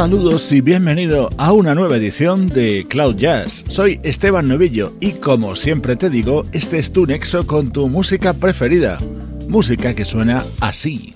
Saludos y bienvenido a una nueva edición de Cloud Jazz. Soy Esteban Novillo y como siempre te digo, este es tu nexo con tu música preferida. Música que suena así.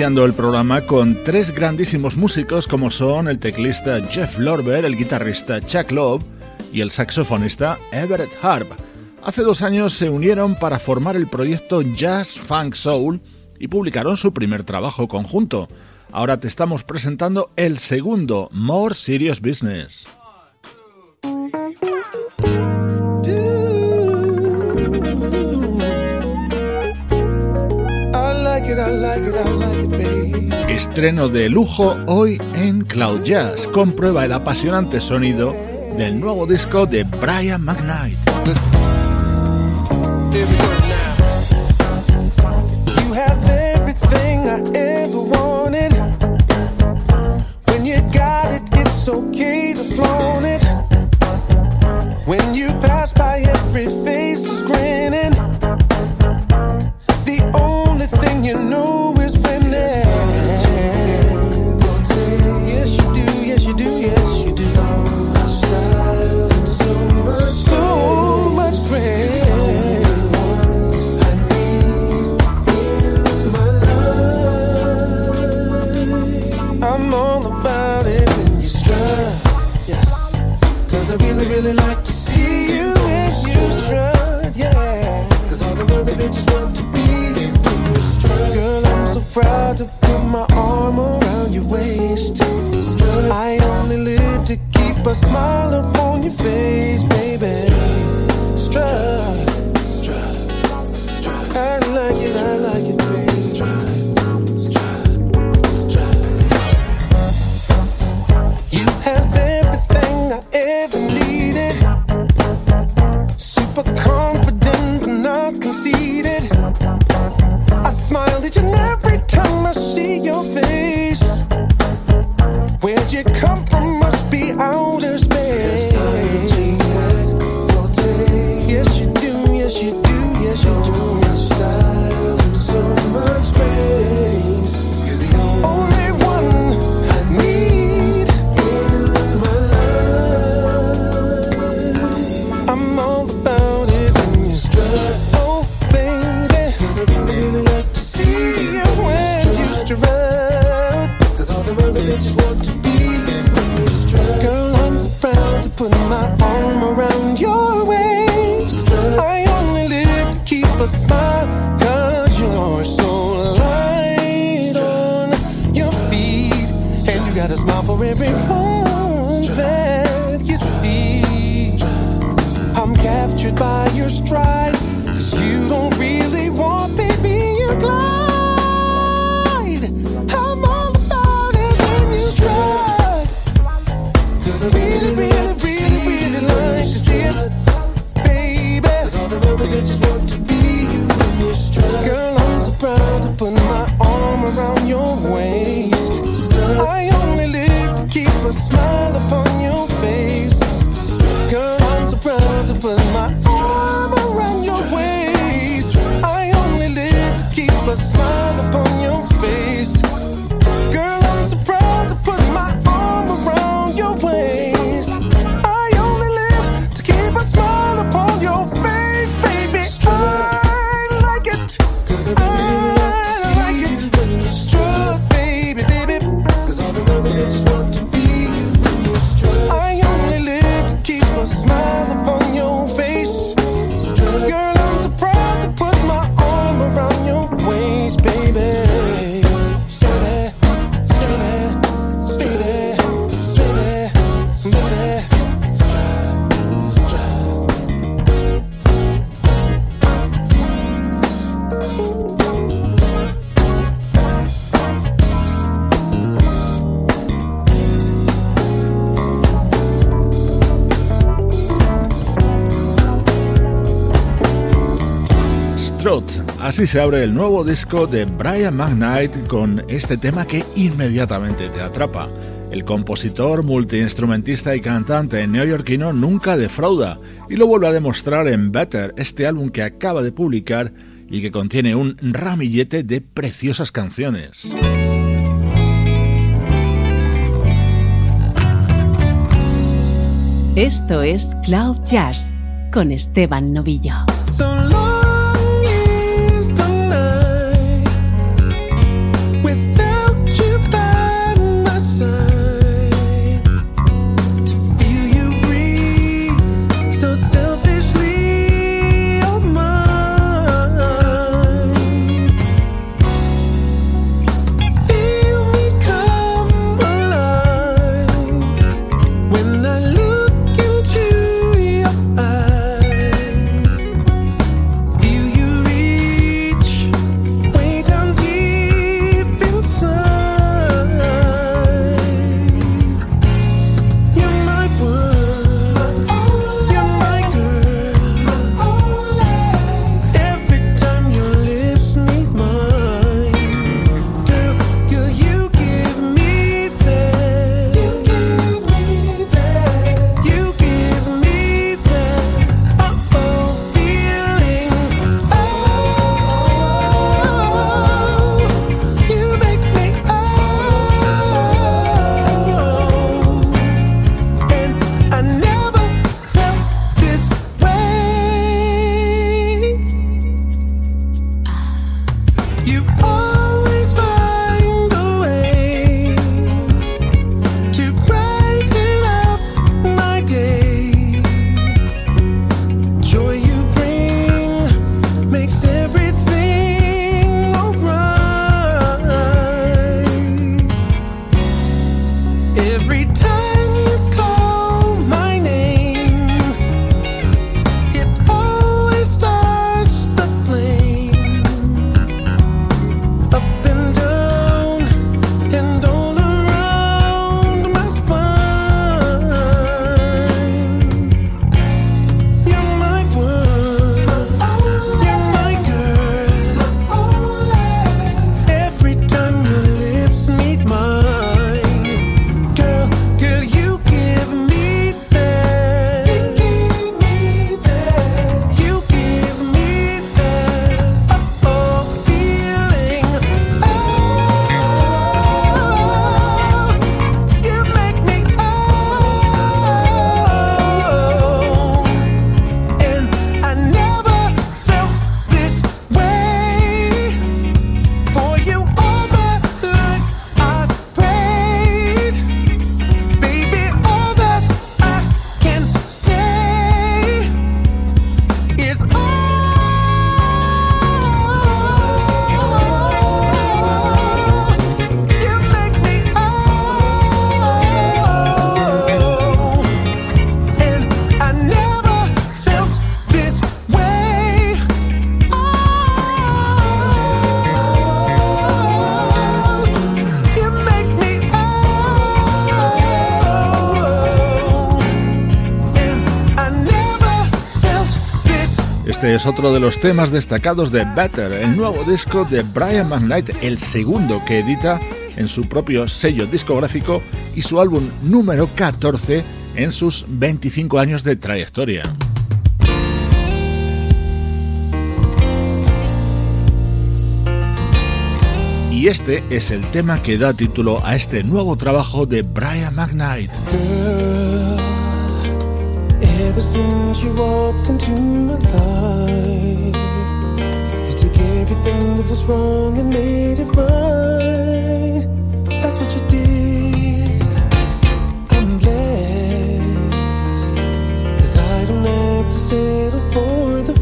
el programa con tres grandísimos músicos como son el teclista Jeff Lorber, el guitarrista Chuck Love y el saxofonista Everett Harp. Hace dos años se unieron para formar el proyecto Jazz Funk Soul y publicaron su primer trabajo conjunto. Ahora te estamos presentando el segundo, More Serious Business. Estreno de lujo hoy en Cloud Jazz. Comprueba el apasionante sonido del nuevo disco de Brian McKnight. but confident, but not conceited. I smile each and every time I see your face. Así se abre el nuevo disco de Brian McKnight con este tema que inmediatamente te atrapa. El compositor, multiinstrumentista y cantante neoyorquino nunca defrauda y lo vuelve a demostrar en Better, este álbum que acaba de publicar y que contiene un ramillete de preciosas canciones. Esto es Cloud Jazz con Esteban Novillo. Es otro de los temas destacados de Better, el nuevo disco de Brian McKnight, el segundo que edita en su propio sello discográfico y su álbum número 14 en sus 25 años de trayectoria. Y este es el tema que da título a este nuevo trabajo de Brian McKnight. Ever since you walked into my life, you took everything that was wrong and made it right. That's what you did. I'm blessed, cause I don't have to settle for the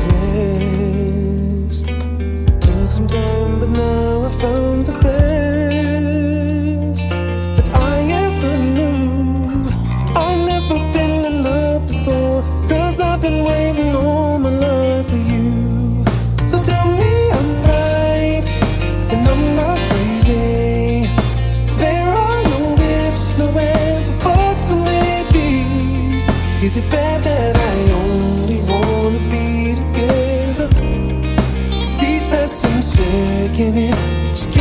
rest. Took some time, but now I found the el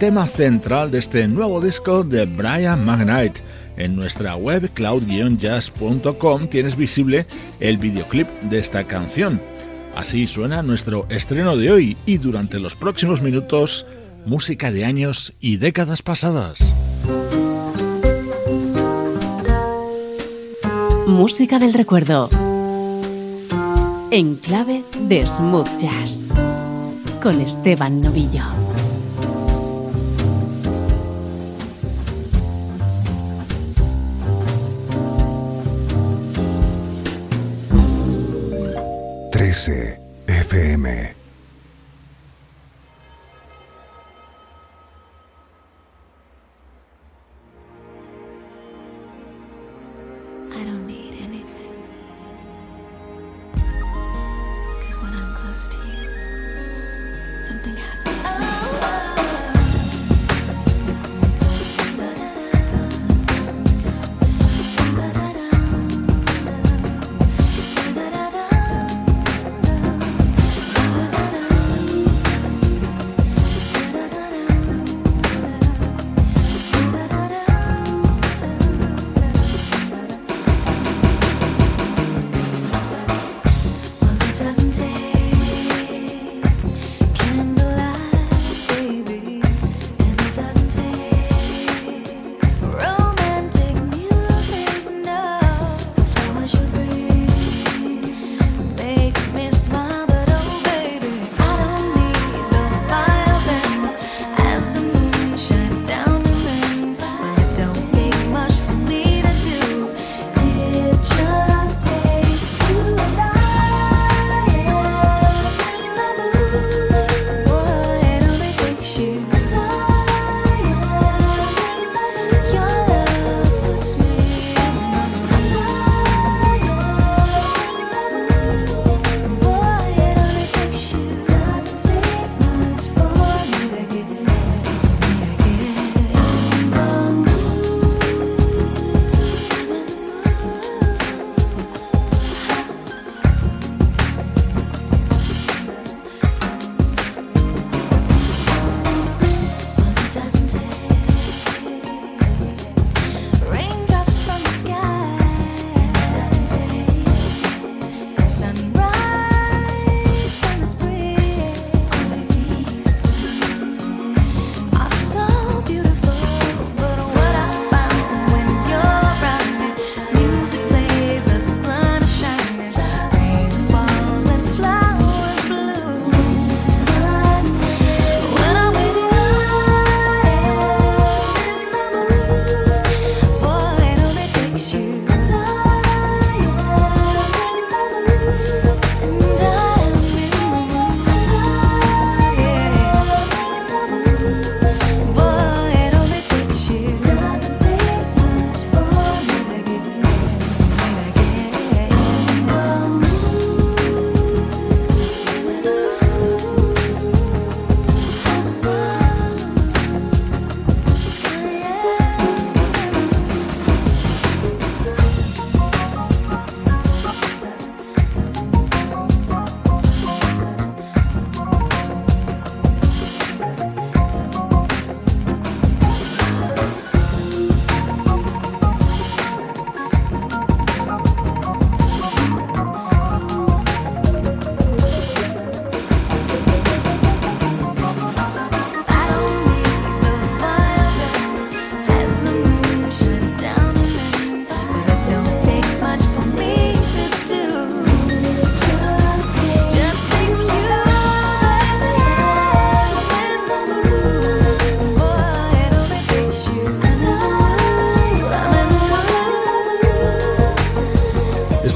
tema central de este nuevo disco de Brian McKnight. En nuestra web cloud-jazz.com tienes visible el videoclip de esta canción. Así suena nuestro estreno de hoy y durante los próximos minutos, música de años y décadas pasadas. Música del recuerdo. En clave de smooth jazz. Con Esteban Novillo. 13 FM.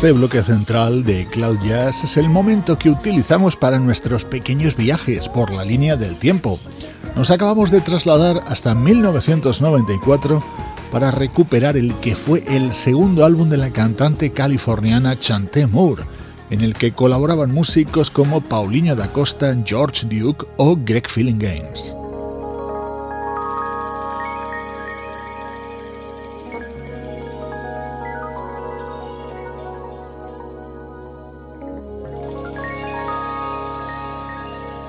Este bloque central de Cloud Jazz es el momento que utilizamos para nuestros pequeños viajes por la línea del tiempo. Nos acabamos de trasladar hasta 1994 para recuperar el que fue el segundo álbum de la cantante californiana Chanté Moore, en el que colaboraban músicos como Paulinho da Costa, George Duke o Greg Feeling Games.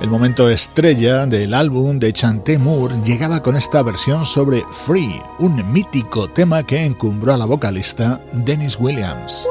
El momento estrella del álbum de Chanté Moore llegaba con esta versión sobre Free, un mítico tema que encumbró a la vocalista Dennis Williams.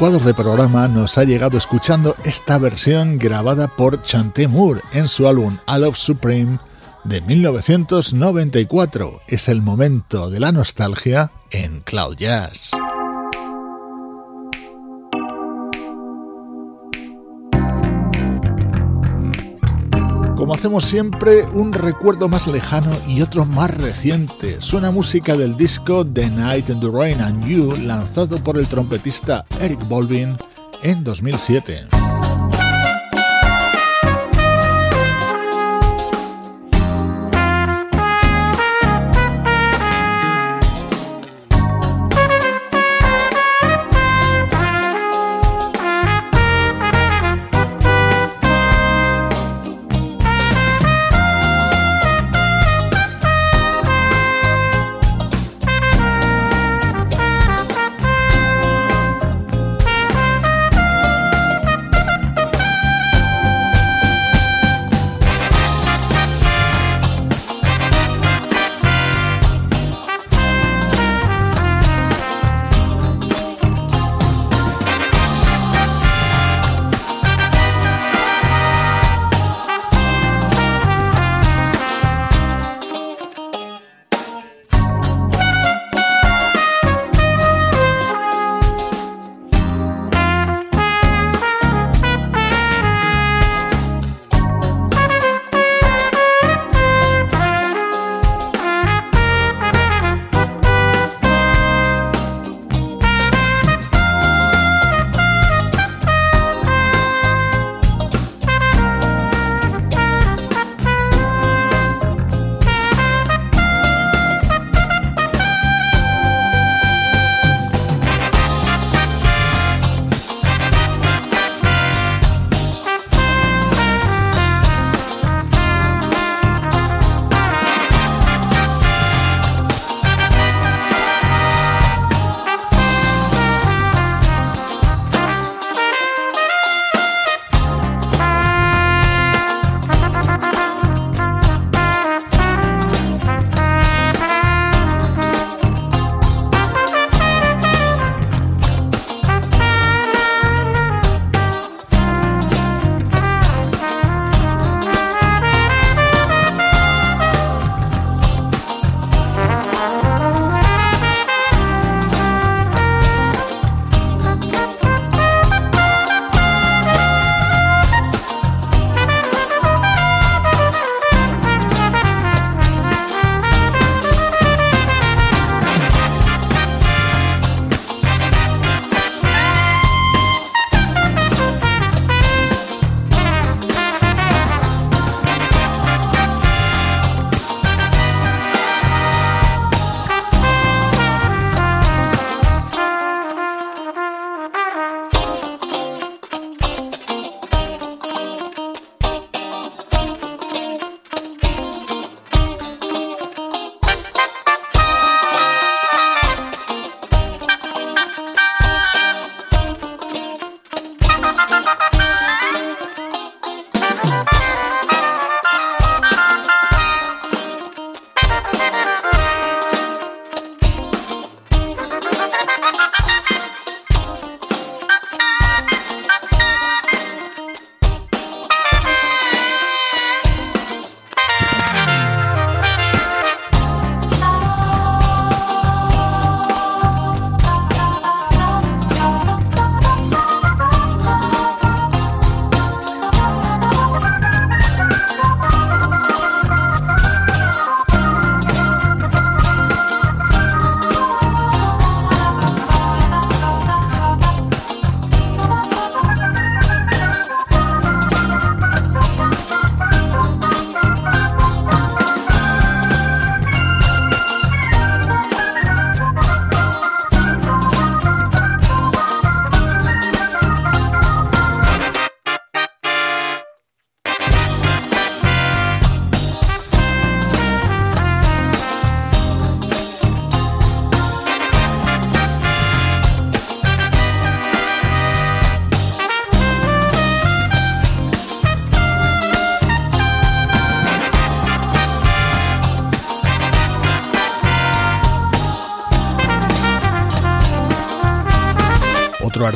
Ecuador de programa nos ha llegado escuchando esta versión grabada por Chanté Moore en su álbum I Love Supreme de 1994. Es el momento de la nostalgia en Cloud Jazz. Como hacemos siempre, un recuerdo más lejano y otro más reciente. Suena música del disco The Night and the Rain and You, lanzado por el trompetista Eric Bolvin en 2007.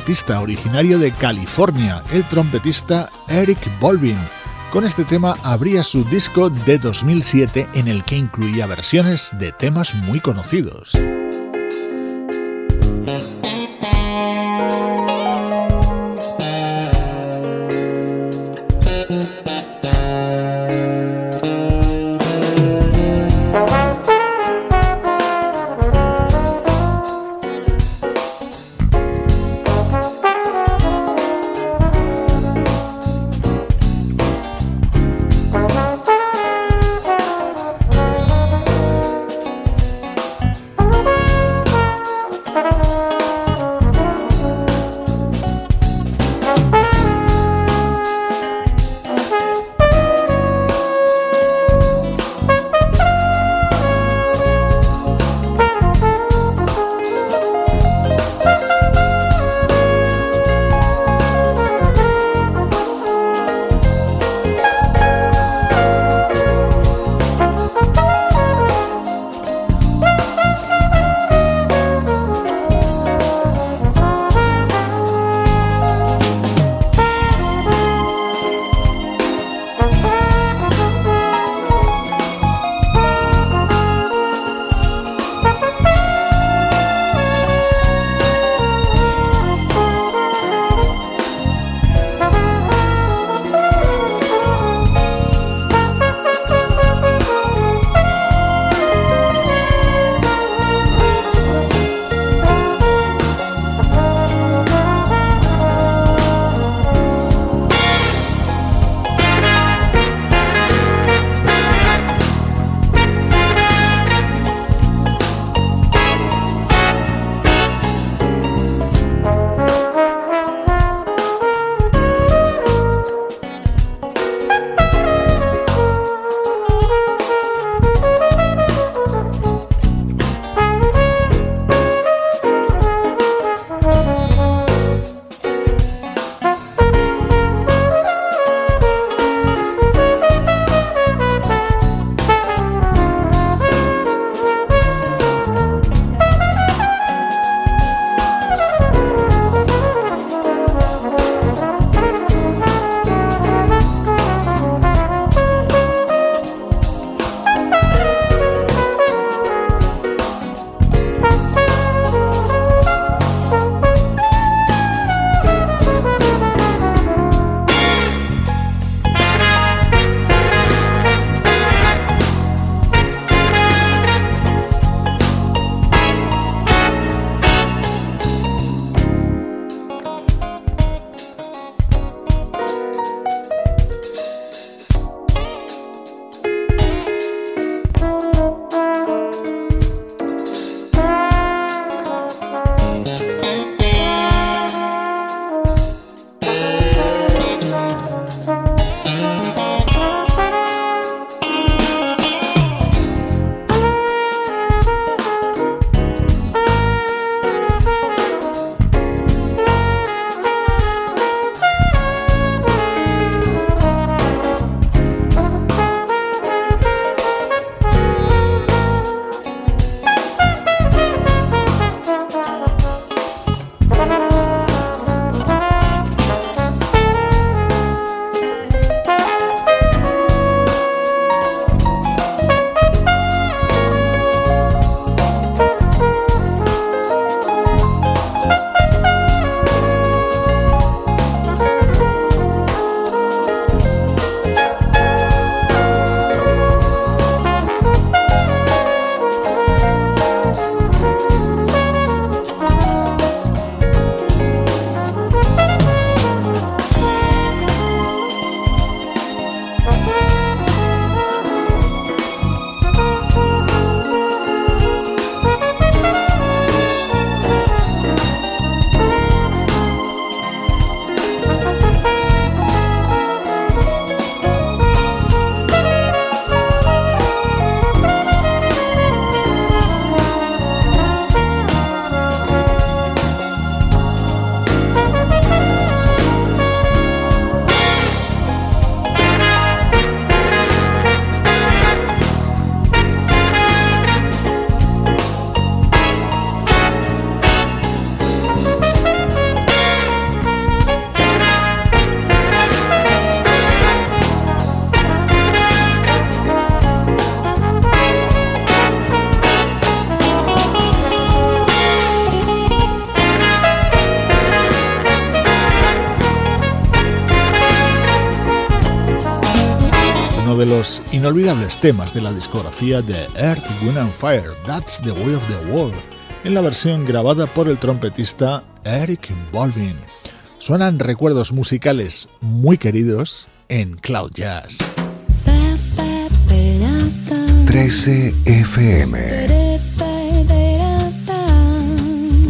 Artista originario de California, el trompetista Eric Bolvin. Con este tema abría su disco de 2007 en el que incluía versiones de temas muy conocidos. Los inolvidables temas de la discografía de Earth, Wind and Fire, That's the Way of the World, en la versión grabada por el trompetista Eric Bolvin. Suenan recuerdos musicales muy queridos en Cloud Jazz. 13 FM.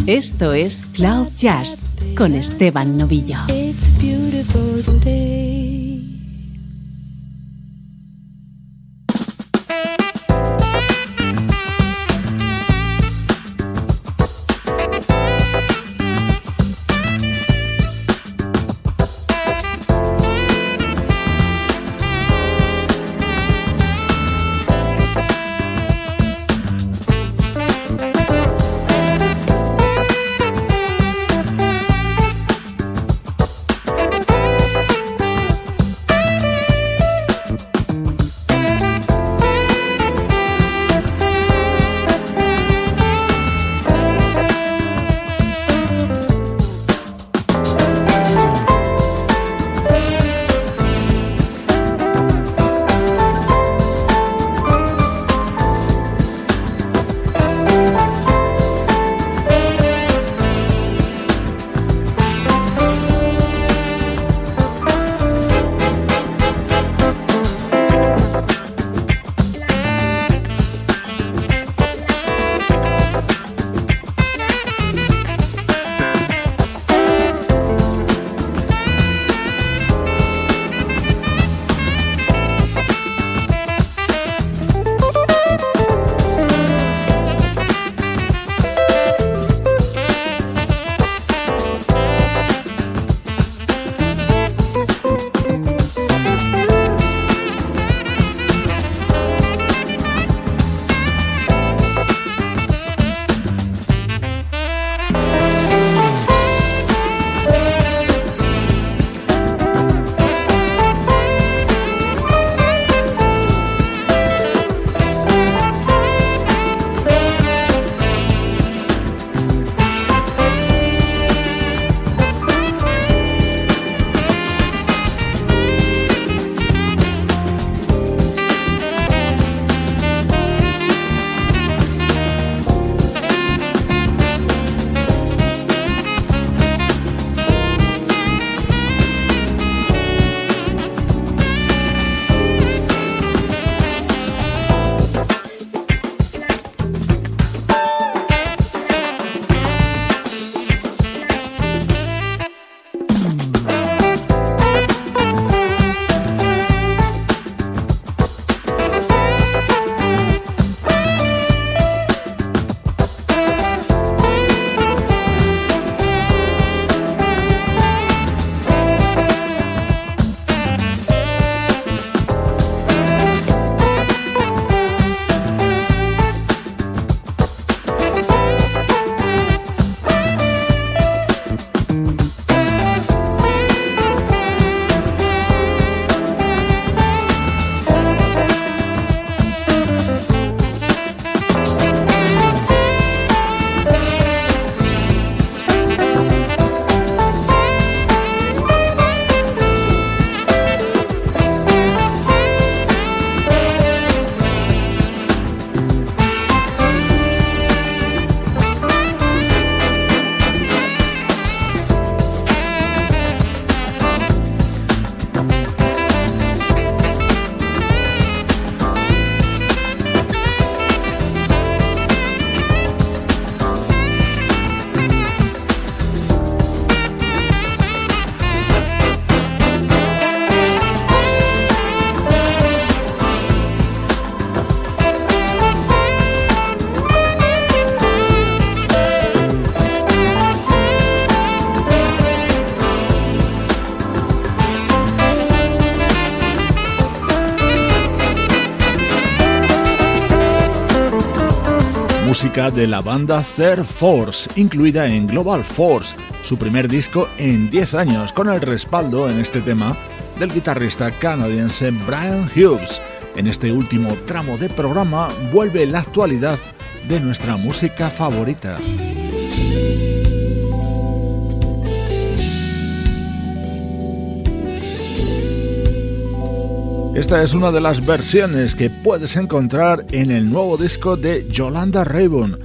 Esto es Cloud Jazz con Esteban Novillo. de la banda Third Force, incluida en Global Force, su primer disco en 10 años, con el respaldo en este tema del guitarrista canadiense Brian Hughes. En este último tramo de programa vuelve la actualidad de nuestra música favorita. Esta es una de las versiones que puedes encontrar en el nuevo disco de Yolanda Rayburn,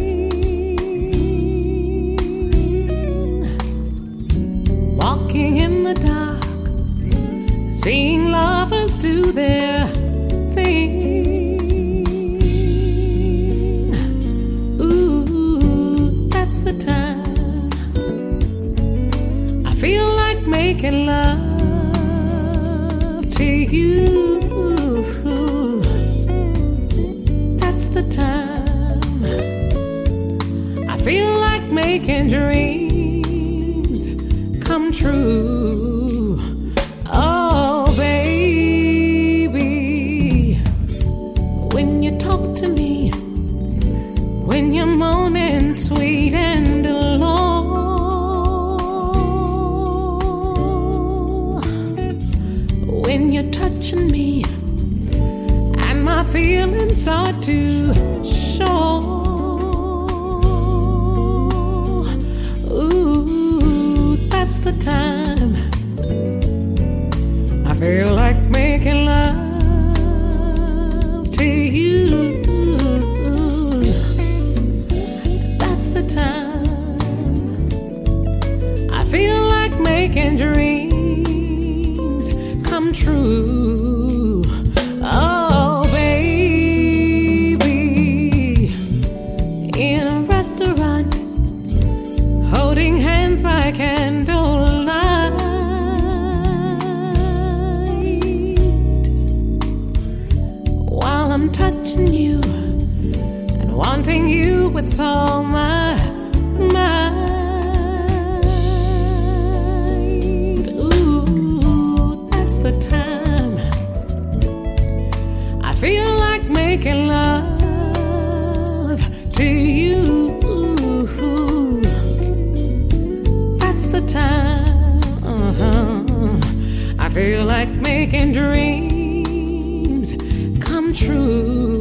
I feel like making dreams come true.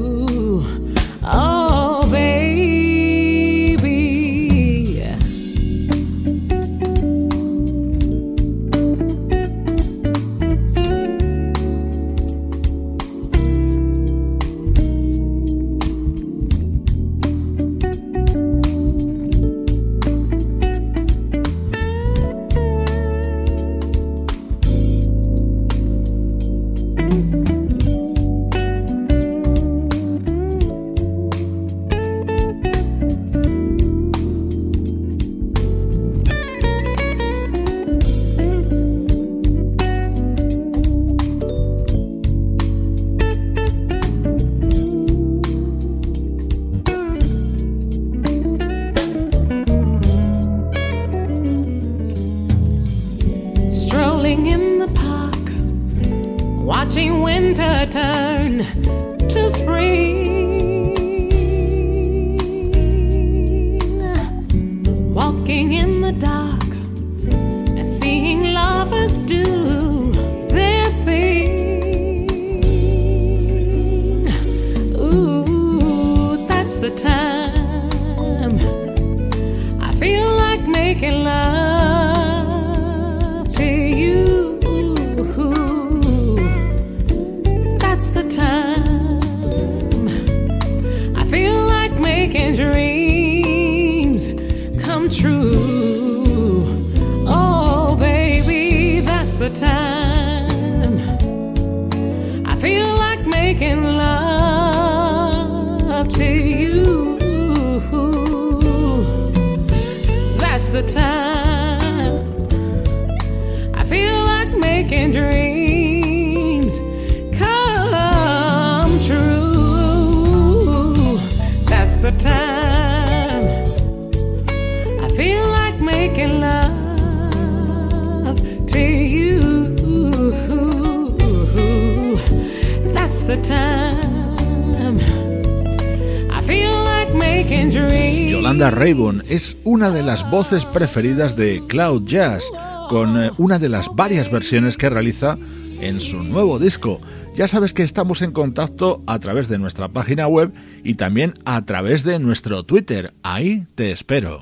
you. That's the time I feel like making dreams come true. That's the time I feel like making love to you. That's the time. Yolanda Rayburn es una de las voces preferidas de Cloud Jazz, con eh, una de las varias versiones que realiza en su nuevo disco. Ya sabes que estamos en contacto a través de nuestra página web y también a través de nuestro Twitter. Ahí te espero.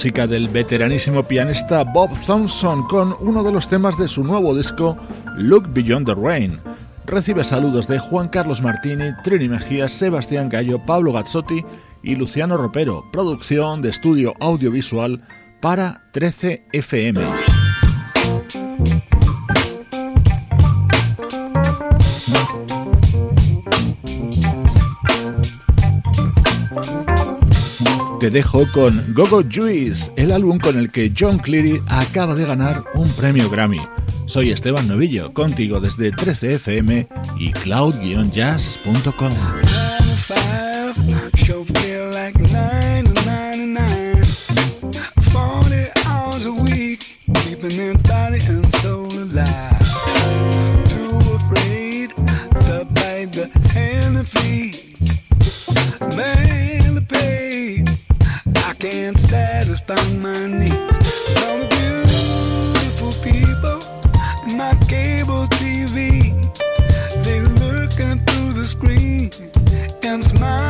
música del veteranísimo pianista Bob Thompson con uno de los temas de su nuevo disco Look Beyond the Rain. Recibe saludos de Juan Carlos Martini, Trini Mejía, Sebastián Gallo, Pablo Gazzotti y Luciano Ropero, producción de estudio audiovisual para 13 FM. dejo con Gogo Juice, el álbum con el que John Cleary acaba de ganar un premio Grammy. Soy Esteban Novillo, contigo desde 13fm y cloud-jazz.com. can't satisfy my needs. Some beautiful people in my cable TV, they looking through the screen and smile.